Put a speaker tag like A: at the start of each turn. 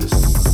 A: This.